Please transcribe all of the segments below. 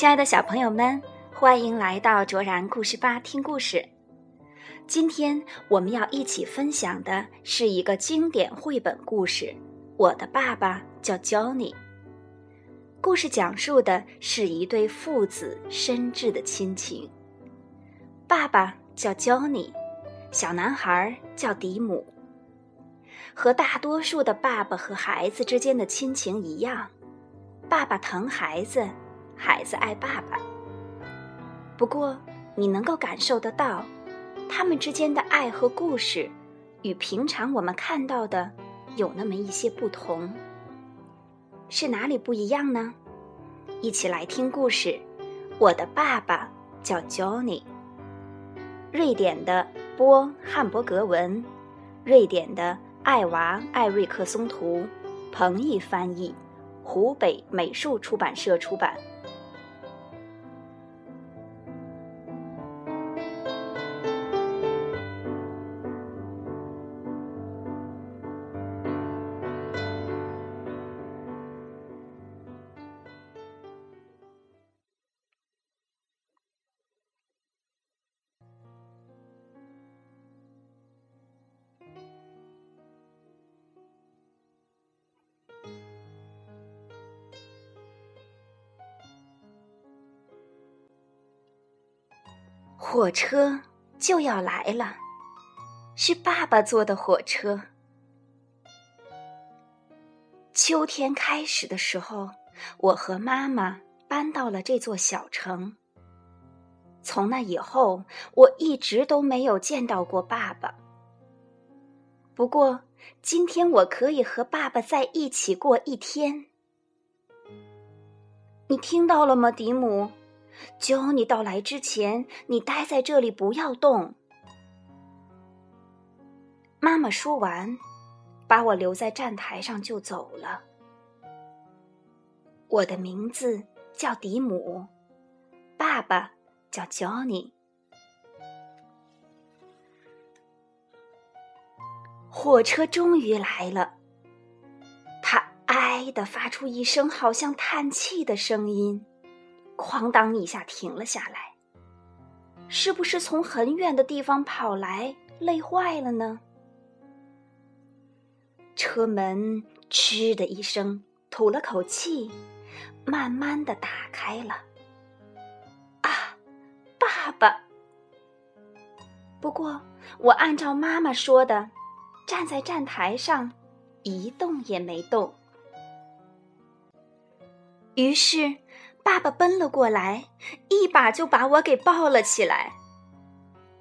亲爱的小朋友们，欢迎来到卓然故事吧听故事。今天我们要一起分享的是一个经典绘本故事《我的爸爸叫 Johnny》。故事讲述的是一对父子深挚的亲情。爸爸叫 Johnny，小男孩叫迪姆。和大多数的爸爸和孩子之间的亲情一样，爸爸疼孩子。孩子爱爸爸，不过你能够感受得到，他们之间的爱和故事，与平常我们看到的有那么一些不同。是哪里不一样呢？一起来听故事。我的爸爸叫 Johnny。瑞典的波汉伯格文，瑞典的艾娃艾瑞克松图，彭毅翻译，湖北美术出版社出版。火车就要来了，是爸爸坐的火车。秋天开始的时候，我和妈妈搬到了这座小城。从那以后，我一直都没有见到过爸爸。不过，今天我可以和爸爸在一起过一天。你听到了吗，迪姆？求你到来之前，你待在这里，不要动。妈妈说完，把我留在站台上就走了。我的名字叫迪姆，爸爸叫 Johnny。火车终于来了，它“哀”的发出一声好像叹气的声音。哐当一下停了下来，是不是从很远的地方跑来，累坏了呢？车门嗤的一声，吐了口气，慢慢的打开了。啊，爸爸！不过我按照妈妈说的，站在站台上，一动也没动。于是。爸爸奔了过来，一把就把我给抱了起来。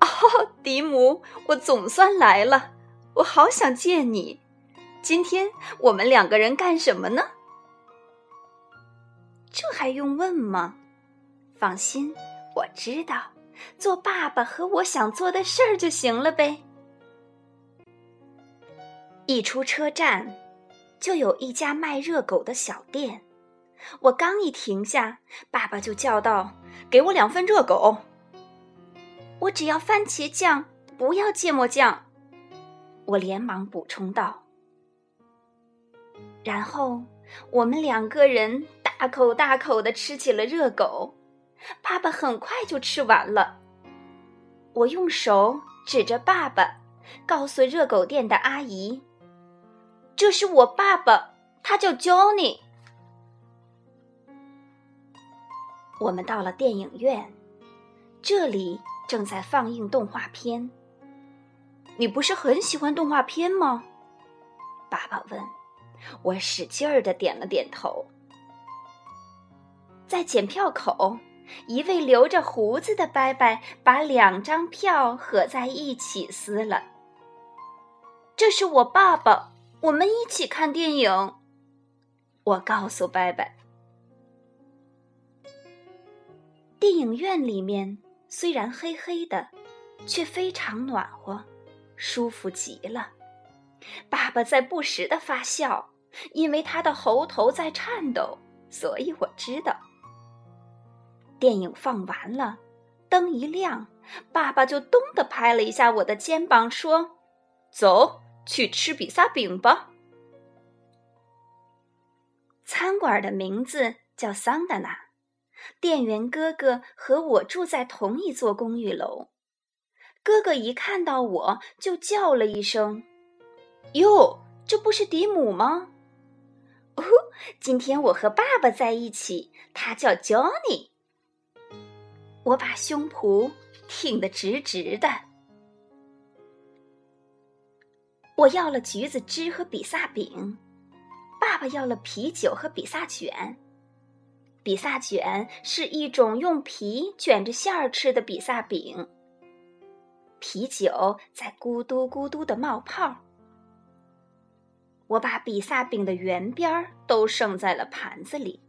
哦，迪姆，我总算来了，我好想见你。今天我们两个人干什么呢？这还用问吗？放心，我知道，做爸爸和我想做的事儿就行了呗。一出车站，就有一家卖热狗的小店。我刚一停下，爸爸就叫道：“给我两份热狗。”我只要番茄酱，不要芥末酱。我连忙补充道。然后我们两个人大口大口的吃起了热狗，爸爸很快就吃完了。我用手指着爸爸，告诉热狗店的阿姨：“这是我爸爸，他叫 Johnny。”我们到了电影院，这里正在放映动画片。你不是很喜欢动画片吗？爸爸问。我使劲儿的点了点头。在检票口，一位留着胡子的伯伯把两张票合在一起撕了。这是我爸爸，我们一起看电影。我告诉伯伯。电影院里面虽然黑黑的，却非常暖和，舒服极了。爸爸在不时的发笑，因为他的喉头在颤抖，所以我知道。电影放完了，灯一亮，爸爸就咚的拍了一下我的肩膀，说：“走去吃比萨饼吧。”餐馆的名字叫桑德纳。店员哥哥和我住在同一座公寓楼。哥哥一看到我就叫了一声：“哟，这不是迪姆吗？”哦，今天我和爸爸在一起，他叫 Johnny。我把胸脯挺得直直的。我要了橘子汁和比萨饼，爸爸要了啤酒和比萨卷。比萨卷是一种用皮卷着馅儿吃的比萨饼。啤酒在咕嘟咕嘟的冒泡。我把比萨饼的圆边儿都剩在了盘子里，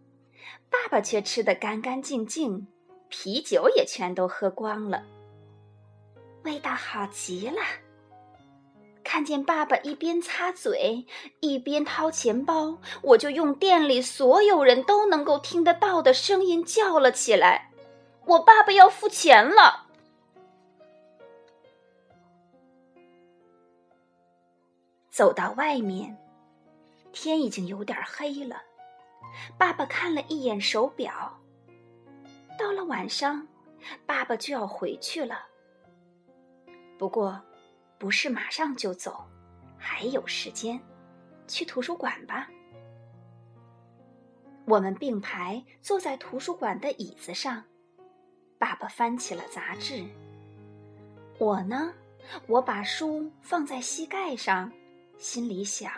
爸爸却吃得干干净净，啤酒也全都喝光了。味道好极了。看见爸爸一边擦嘴一边掏钱包，我就用店里所有人都能够听得到的声音叫了起来：“我爸爸要付钱了！”走到外面，天已经有点黑了。爸爸看了一眼手表，到了晚上，爸爸就要回去了。不过，不是马上就走，还有时间，去图书馆吧。我们并排坐在图书馆的椅子上，爸爸翻起了杂志。我呢，我把书放在膝盖上。心里想：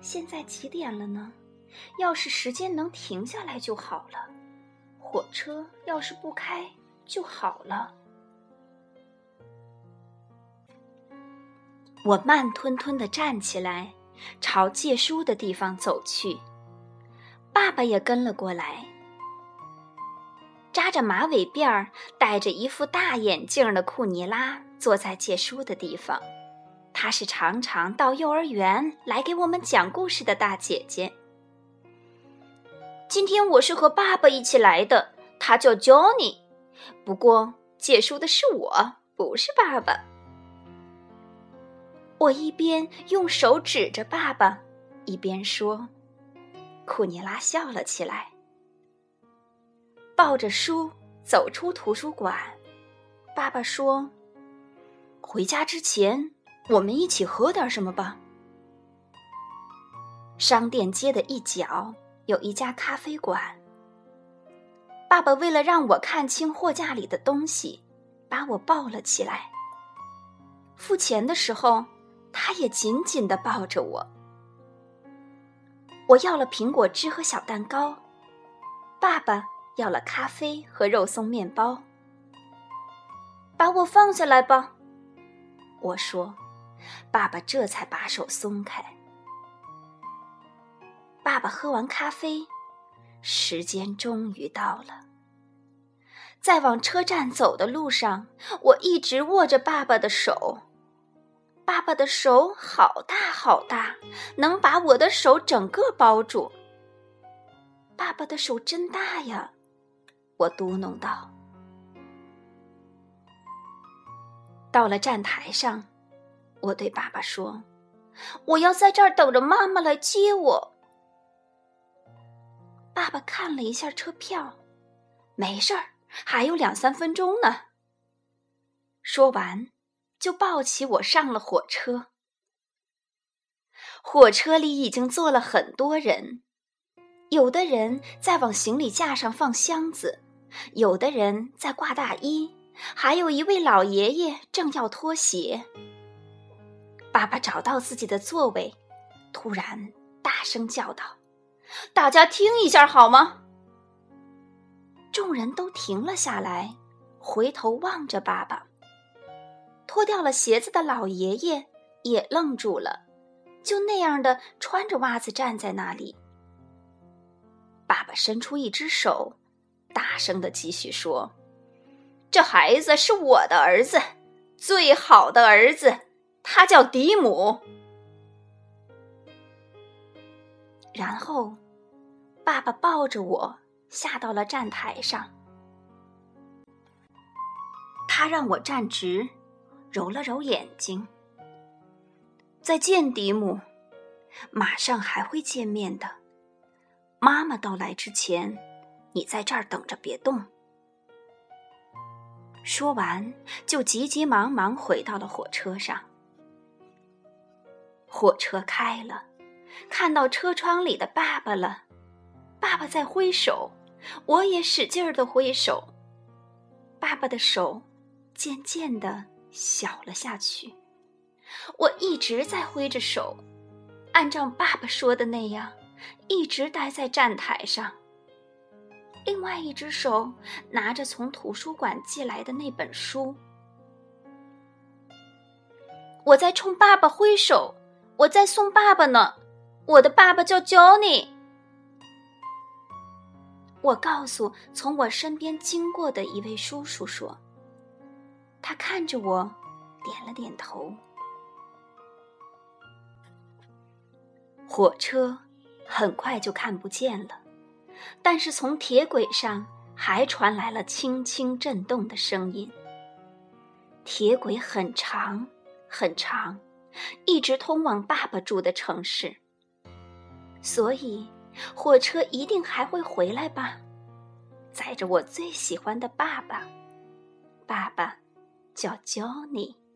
现在几点了呢？要是时间能停下来就好了。火车要是不开就好了。我慢吞吞的站起来，朝借书的地方走去。爸爸也跟了过来，扎着马尾辫儿、戴着一副大眼镜的库尼拉坐在借书的地方。她是常常到幼儿园来给我们讲故事的大姐姐。今天我是和爸爸一起来的，他叫 Johnny。不过借书的是我，不是爸爸。我一边用手指着爸爸，一边说：“库尼拉笑了起来，抱着书走出图书馆。”爸爸说：“回家之前。”我们一起喝点什么吧。商店街的一角有一家咖啡馆。爸爸为了让我看清货架里的东西，把我抱了起来。付钱的时候，他也紧紧的抱着我。我要了苹果汁和小蛋糕，爸爸要了咖啡和肉松面包。把我放下来吧，我说。爸爸这才把手松开。爸爸喝完咖啡，时间终于到了。在往车站走的路上，我一直握着爸爸的手。爸爸的手好大好大，能把我的手整个包住。爸爸的手真大呀，我嘟哝道。到了站台上。我对爸爸说：“我要在这儿等着妈妈来接我。”爸爸看了一下车票，没事儿，还有两三分钟呢。说完，就抱起我上了火车。火车里已经坐了很多人，有的人在往行李架上放箱子，有的人在挂大衣，还有一位老爷爷正要脱鞋。爸爸找到自己的座位，突然大声叫道：“大家听一下好吗？”众人都停了下来，回头望着爸爸。脱掉了鞋子的老爷爷也愣住了，就那样的穿着袜子站在那里。爸爸伸出一只手，大声的继续说：“这孩子是我的儿子，最好的儿子。”他叫迪姆。然后，爸爸抱着我下到了站台上。他让我站直，揉了揉眼睛。再见，迪姆，马上还会见面的。妈妈到来之前，你在这儿等着，别动。”说完，就急急忙忙回到了火车上。火车开了，看到车窗里的爸爸了。爸爸在挥手，我也使劲儿的挥手。爸爸的手渐渐的小了下去。我一直在挥着手，按照爸爸说的那样，一直待在站台上。另外一只手拿着从图书馆寄来的那本书，我在冲爸爸挥手，我在送爸爸呢。我的爸爸叫 Johnny。我告诉从我身边经过的一位叔叔说，他看着我，点了点头。火车很快就看不见了。但是从铁轨上还传来了轻轻震动的声音。铁轨很长，很长，一直通往爸爸住的城市。所以，火车一定还会回来吧，载着我最喜欢的爸爸。爸爸教教你。